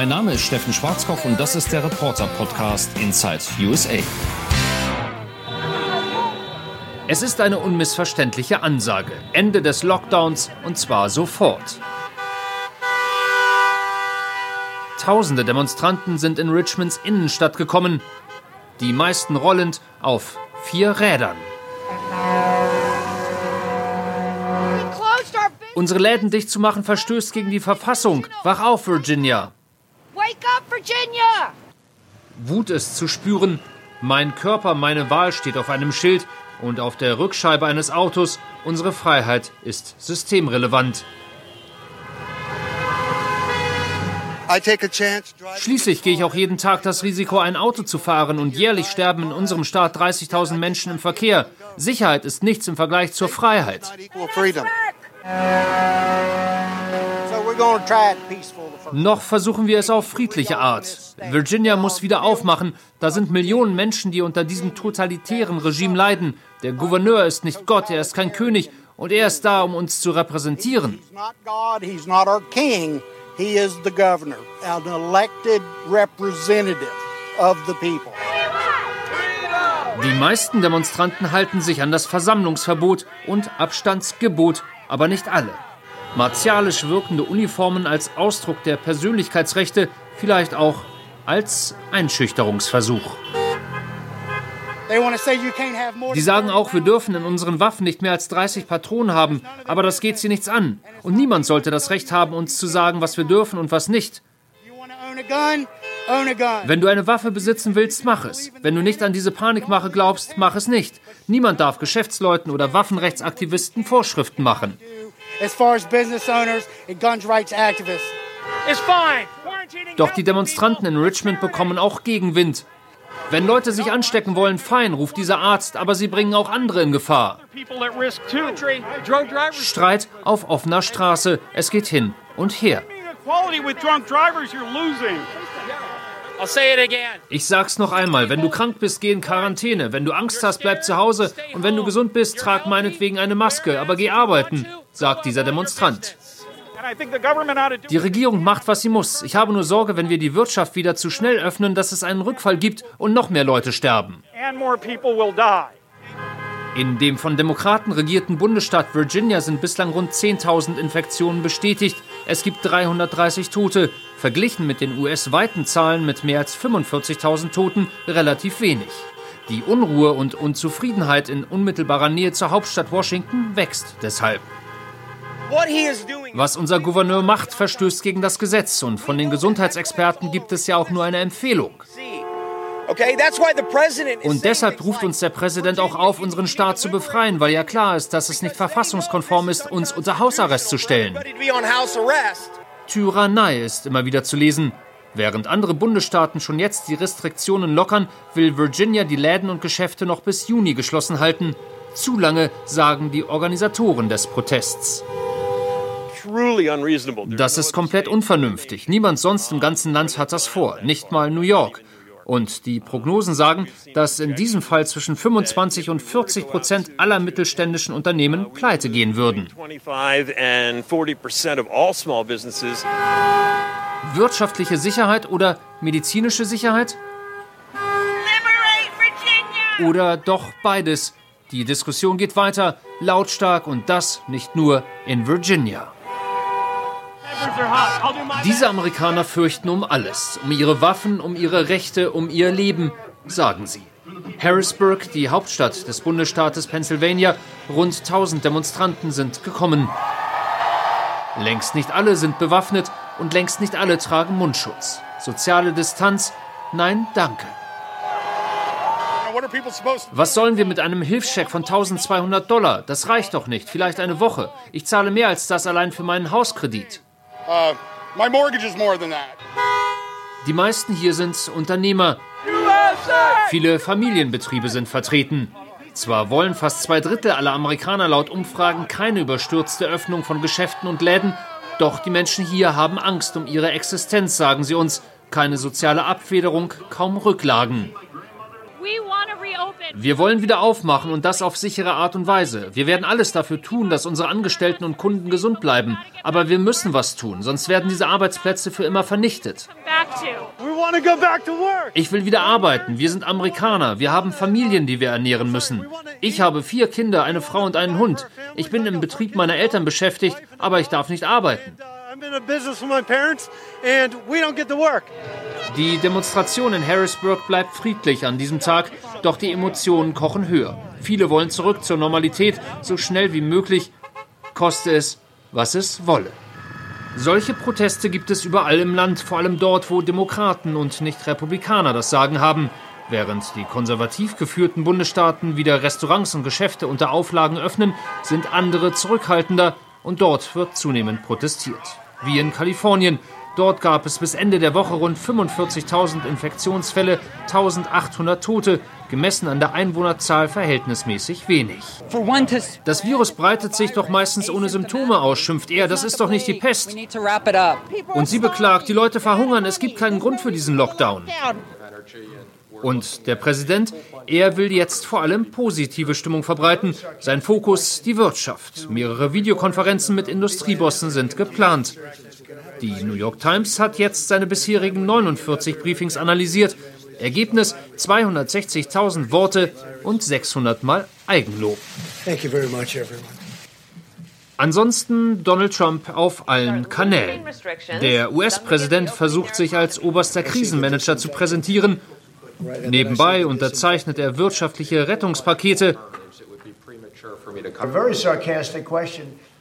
Mein Name ist Steffen Schwarzkopf und das ist der Reporter-Podcast Inside USA. Es ist eine unmissverständliche Ansage. Ende des Lockdowns und zwar sofort. Tausende Demonstranten sind in Richmonds Innenstadt gekommen, die meisten rollend auf vier Rädern. Unsere Läden dicht zu machen verstößt gegen die Verfassung. Wach auf, Virginia. Virginia! Wut ist zu spüren. Mein Körper, meine Wahl steht auf einem Schild und auf der Rückscheibe eines Autos. Unsere Freiheit ist systemrelevant. Schließlich gehe ich auch jeden Tag das Risiko, ein Auto zu fahren und jährlich sterben in unserem Staat 30.000 Menschen im Verkehr. Sicherheit ist nichts im Vergleich zur Freiheit. Noch versuchen wir es auf friedliche Art. Virginia muss wieder aufmachen. Da sind Millionen Menschen, die unter diesem totalitären Regime leiden. Der Gouverneur ist nicht Gott, er ist kein König und er ist da, um uns zu repräsentieren. He is the governor, an elected representative of the people. Die meisten Demonstranten halten sich an das Versammlungsverbot und Abstandsgebot, aber nicht alle. Martialisch wirkende Uniformen als Ausdruck der Persönlichkeitsrechte, vielleicht auch als Einschüchterungsversuch. Sie sagen auch, wir dürfen in unseren Waffen nicht mehr als 30 Patronen haben, aber das geht sie nichts an. Und niemand sollte das Recht haben, uns zu sagen, was wir dürfen und was nicht. Wenn du eine Waffe besitzen willst, mach es. Wenn du nicht an diese Panikmache glaubst, mach es nicht. Niemand darf Geschäftsleuten oder Waffenrechtsaktivisten Vorschriften machen. Doch die Demonstranten in Richmond bekommen auch Gegenwind. Wenn Leute sich anstecken wollen, fein, ruft dieser Arzt, aber sie bringen auch andere in Gefahr. Streit auf offener Straße, es geht hin und her. Ich sag's noch einmal, wenn du krank bist, geh in Quarantäne. Wenn du Angst hast, bleib zu Hause. Und wenn du gesund bist, trag meinetwegen eine Maske, aber geh arbeiten, sagt dieser Demonstrant. Die Regierung macht, was sie muss. Ich habe nur Sorge, wenn wir die Wirtschaft wieder zu schnell öffnen, dass es einen Rückfall gibt und noch mehr Leute sterben. In dem von Demokraten regierten Bundesstaat Virginia sind bislang rund 10.000 Infektionen bestätigt. Es gibt 330 Tote. Verglichen mit den US-weiten Zahlen mit mehr als 45.000 Toten relativ wenig. Die Unruhe und Unzufriedenheit in unmittelbarer Nähe zur Hauptstadt Washington wächst deshalb. Was unser Gouverneur macht, verstößt gegen das Gesetz und von den Gesundheitsexperten gibt es ja auch nur eine Empfehlung. Und deshalb ruft uns der Präsident auch auf, unseren Staat zu befreien, weil ja klar ist, dass es nicht verfassungskonform ist, uns unter Hausarrest zu stellen. Tyrannei ist immer wieder zu lesen. Während andere Bundesstaaten schon jetzt die Restriktionen lockern, will Virginia die Läden und Geschäfte noch bis Juni geschlossen halten. Zu lange, sagen die Organisatoren des Protests. Das ist komplett unvernünftig. Niemand sonst im ganzen Land hat das vor, nicht mal New York. Und die Prognosen sagen, dass in diesem Fall zwischen 25 und 40 Prozent aller mittelständischen Unternehmen pleite gehen würden. Wirtschaftliche Sicherheit oder medizinische Sicherheit? Oder doch beides? Die Diskussion geht weiter, lautstark und das nicht nur in Virginia. Diese Amerikaner fürchten um alles, um ihre Waffen, um ihre Rechte, um ihr Leben, sagen sie. Harrisburg, die Hauptstadt des Bundesstaates Pennsylvania, rund 1000 Demonstranten sind gekommen. Längst nicht alle sind bewaffnet und längst nicht alle tragen Mundschutz. Soziale Distanz? Nein, danke. Was sollen wir mit einem Hilfscheck von 1200 Dollar? Das reicht doch nicht. Vielleicht eine Woche. Ich zahle mehr als das allein für meinen Hauskredit. Uh, my mortgage is more than that. Die meisten hier sind Unternehmer. Viele Familienbetriebe sind vertreten. Zwar wollen fast zwei Drittel aller Amerikaner laut Umfragen keine überstürzte Öffnung von Geschäften und Läden, doch die Menschen hier haben Angst um ihre Existenz, sagen sie uns. Keine soziale Abfederung, kaum Rücklagen. Wir wollen wieder aufmachen und das auf sichere Art und Weise. Wir werden alles dafür tun, dass unsere Angestellten und Kunden gesund bleiben. Aber wir müssen was tun, sonst werden diese Arbeitsplätze für immer vernichtet. Ich will wieder arbeiten. Wir sind Amerikaner. Wir haben Familien, die wir ernähren müssen. Ich habe vier Kinder, eine Frau und einen Hund. Ich bin im Betrieb meiner Eltern beschäftigt, aber ich darf nicht arbeiten. Die Demonstration in Harrisburg bleibt friedlich an diesem Tag, doch die Emotionen kochen höher. Viele wollen zurück zur Normalität, so schnell wie möglich, koste es, was es wolle. Solche Proteste gibt es überall im Land, vor allem dort, wo Demokraten und nicht Republikaner das Sagen haben. Während die konservativ geführten Bundesstaaten wieder Restaurants und Geschäfte unter Auflagen öffnen, sind andere zurückhaltender und dort wird zunehmend protestiert. Wie in Kalifornien, Dort gab es bis Ende der Woche rund 45.000 Infektionsfälle, 1.800 Tote, gemessen an der Einwohnerzahl verhältnismäßig wenig. Das Virus breitet sich doch meistens ohne Symptome aus, schimpft er. Das ist doch nicht die Pest. Und sie beklagt, die Leute verhungern, es gibt keinen Grund für diesen Lockdown. Und der Präsident, er will jetzt vor allem positive Stimmung verbreiten. Sein Fokus die Wirtschaft. Mehrere Videokonferenzen mit Industriebossen sind geplant. Die New York Times hat jetzt seine bisherigen 49 Briefings analysiert. Ergebnis 260.000 Worte und 600 Mal Eigenlob. Ansonsten Donald Trump auf allen Kanälen. Der US-Präsident versucht sich als oberster Krisenmanager zu präsentieren. Nebenbei unterzeichnet er wirtschaftliche Rettungspakete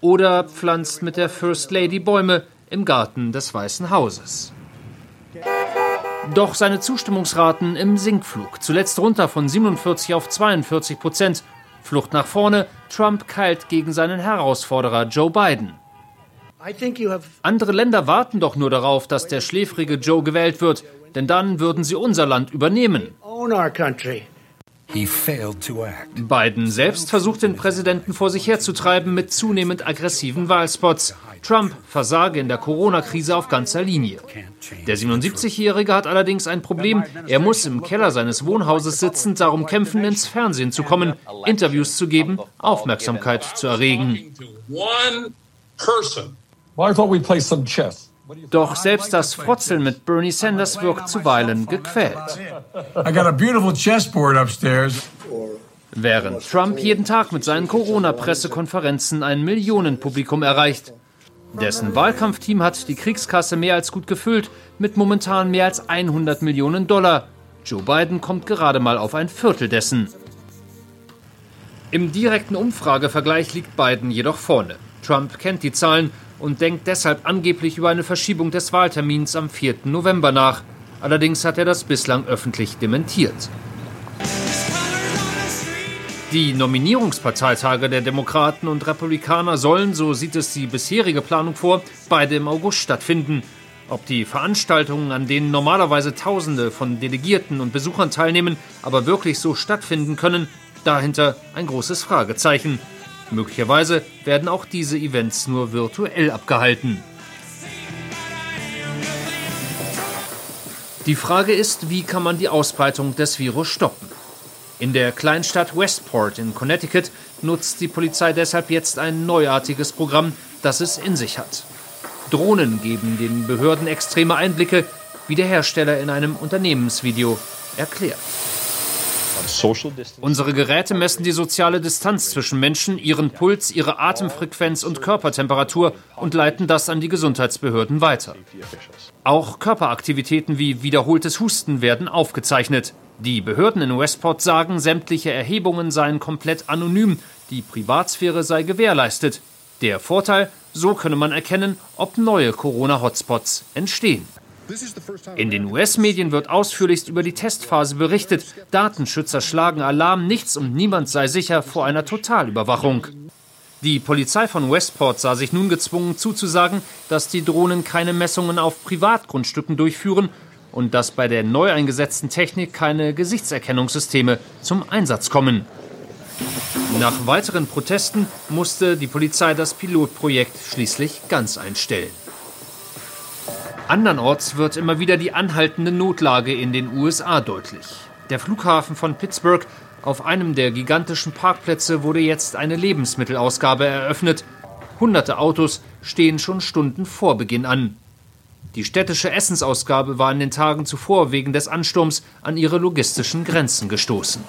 oder pflanzt mit der First Lady Bäume, im Garten des Weißen Hauses. Doch seine Zustimmungsraten im Sinkflug, zuletzt runter von 47 auf 42 Prozent. Flucht nach vorne, Trump keilt gegen seinen Herausforderer Joe Biden. Andere Länder warten doch nur darauf, dass der schläfrige Joe gewählt wird, denn dann würden sie unser Land übernehmen. Biden selbst versucht den Präsidenten vor sich herzutreiben mit zunehmend aggressiven Wahlspots. Trump versage in der Corona-Krise auf ganzer Linie. Der 77-Jährige hat allerdings ein Problem. Er muss im Keller seines Wohnhauses sitzend darum kämpfen, ins Fernsehen zu kommen, Interviews zu geben, Aufmerksamkeit zu erregen. Doch selbst das Frotzeln mit Bernie Sanders wirkt zuweilen gequält. Während Trump jeden Tag mit seinen Corona-Pressekonferenzen ein Millionenpublikum erreicht. Dessen Wahlkampfteam hat die Kriegskasse mehr als gut gefüllt, mit momentan mehr als 100 Millionen Dollar. Joe Biden kommt gerade mal auf ein Viertel dessen. Im direkten Umfragevergleich liegt Biden jedoch vorne. Trump kennt die Zahlen und denkt deshalb angeblich über eine Verschiebung des Wahltermins am 4. November nach. Allerdings hat er das bislang öffentlich dementiert. Die Nominierungsparteitage der Demokraten und Republikaner sollen, so sieht es die bisherige Planung vor, beide im August stattfinden. Ob die Veranstaltungen, an denen normalerweise Tausende von Delegierten und Besuchern teilnehmen, aber wirklich so stattfinden können, dahinter ein großes Fragezeichen. Möglicherweise werden auch diese Events nur virtuell abgehalten. Die Frage ist, wie kann man die Ausbreitung des Virus stoppen? In der Kleinstadt Westport in Connecticut nutzt die Polizei deshalb jetzt ein neuartiges Programm, das es in sich hat. Drohnen geben den Behörden extreme Einblicke, wie der Hersteller in einem Unternehmensvideo erklärt. Unsere Geräte messen die soziale Distanz zwischen Menschen, ihren Puls, ihre Atemfrequenz und Körpertemperatur und leiten das an die Gesundheitsbehörden weiter. Auch Körperaktivitäten wie wiederholtes Husten werden aufgezeichnet. Die Behörden in Westport sagen, sämtliche Erhebungen seien komplett anonym, die Privatsphäre sei gewährleistet. Der Vorteil, so könne man erkennen, ob neue Corona-Hotspots entstehen. In den US-Medien wird ausführlichst über die Testphase berichtet. Datenschützer schlagen Alarm, nichts und niemand sei sicher vor einer Totalüberwachung. Die Polizei von Westport sah sich nun gezwungen zuzusagen, dass die Drohnen keine Messungen auf Privatgrundstücken durchführen und dass bei der neu eingesetzten Technik keine Gesichtserkennungssysteme zum Einsatz kommen. Nach weiteren Protesten musste die Polizei das Pilotprojekt schließlich ganz einstellen. Andernorts wird immer wieder die anhaltende Notlage in den USA deutlich. Der Flughafen von Pittsburgh Auf einem der gigantischen Parkplätze wurde jetzt eine Lebensmittelausgabe eröffnet. Hunderte Autos stehen schon Stunden vor Beginn an. Die städtische Essensausgabe war in den Tagen zuvor wegen des Ansturms an ihre logistischen Grenzen gestoßen.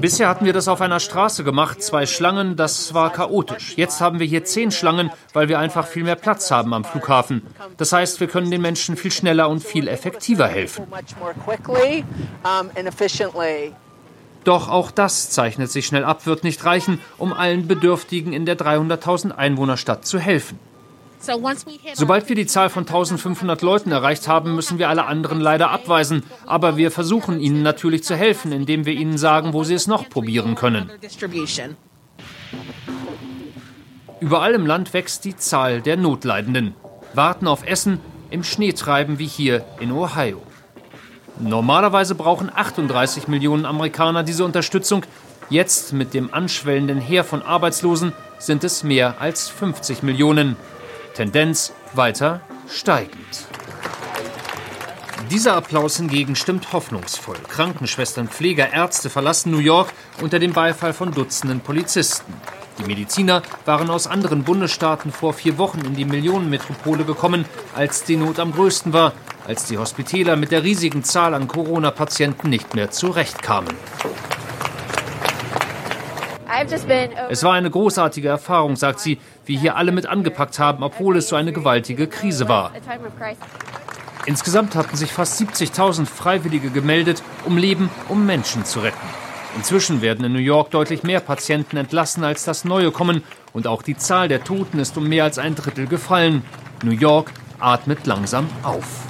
Bisher hatten wir das auf einer Straße gemacht, zwei Schlangen, das war chaotisch. Jetzt haben wir hier zehn Schlangen, weil wir einfach viel mehr Platz haben am Flughafen. Das heißt, wir können den Menschen viel schneller und viel effektiver helfen. Doch auch das zeichnet sich schnell ab, wird nicht reichen, um allen Bedürftigen in der 300.000 Einwohnerstadt zu helfen. Sobald wir die Zahl von 1500 Leuten erreicht haben, müssen wir alle anderen leider abweisen. Aber wir versuchen ihnen natürlich zu helfen, indem wir ihnen sagen, wo sie es noch probieren können. Überall im Land wächst die Zahl der Notleidenden. Warten auf Essen, im Schnee treiben wie hier in Ohio. Normalerweise brauchen 38 Millionen Amerikaner diese Unterstützung. Jetzt mit dem anschwellenden Heer von Arbeitslosen sind es mehr als 50 Millionen. Tendenz weiter steigend. Dieser Applaus hingegen stimmt hoffnungsvoll. Krankenschwestern, Pfleger, Ärzte verlassen New York unter dem Beifall von Dutzenden Polizisten. Die Mediziner waren aus anderen Bundesstaaten vor vier Wochen in die Millionenmetropole gekommen, als die Not am größten war, als die Hospitäler mit der riesigen Zahl an Corona-Patienten nicht mehr zurechtkamen. Es war eine großartige Erfahrung, sagt sie, wie hier alle mit angepackt haben, obwohl es so eine gewaltige Krise war. Insgesamt hatten sich fast 70.000 Freiwillige gemeldet, um Leben, um Menschen zu retten. Inzwischen werden in New York deutlich mehr Patienten entlassen, als das Neue kommen. Und auch die Zahl der Toten ist um mehr als ein Drittel gefallen. New York atmet langsam auf.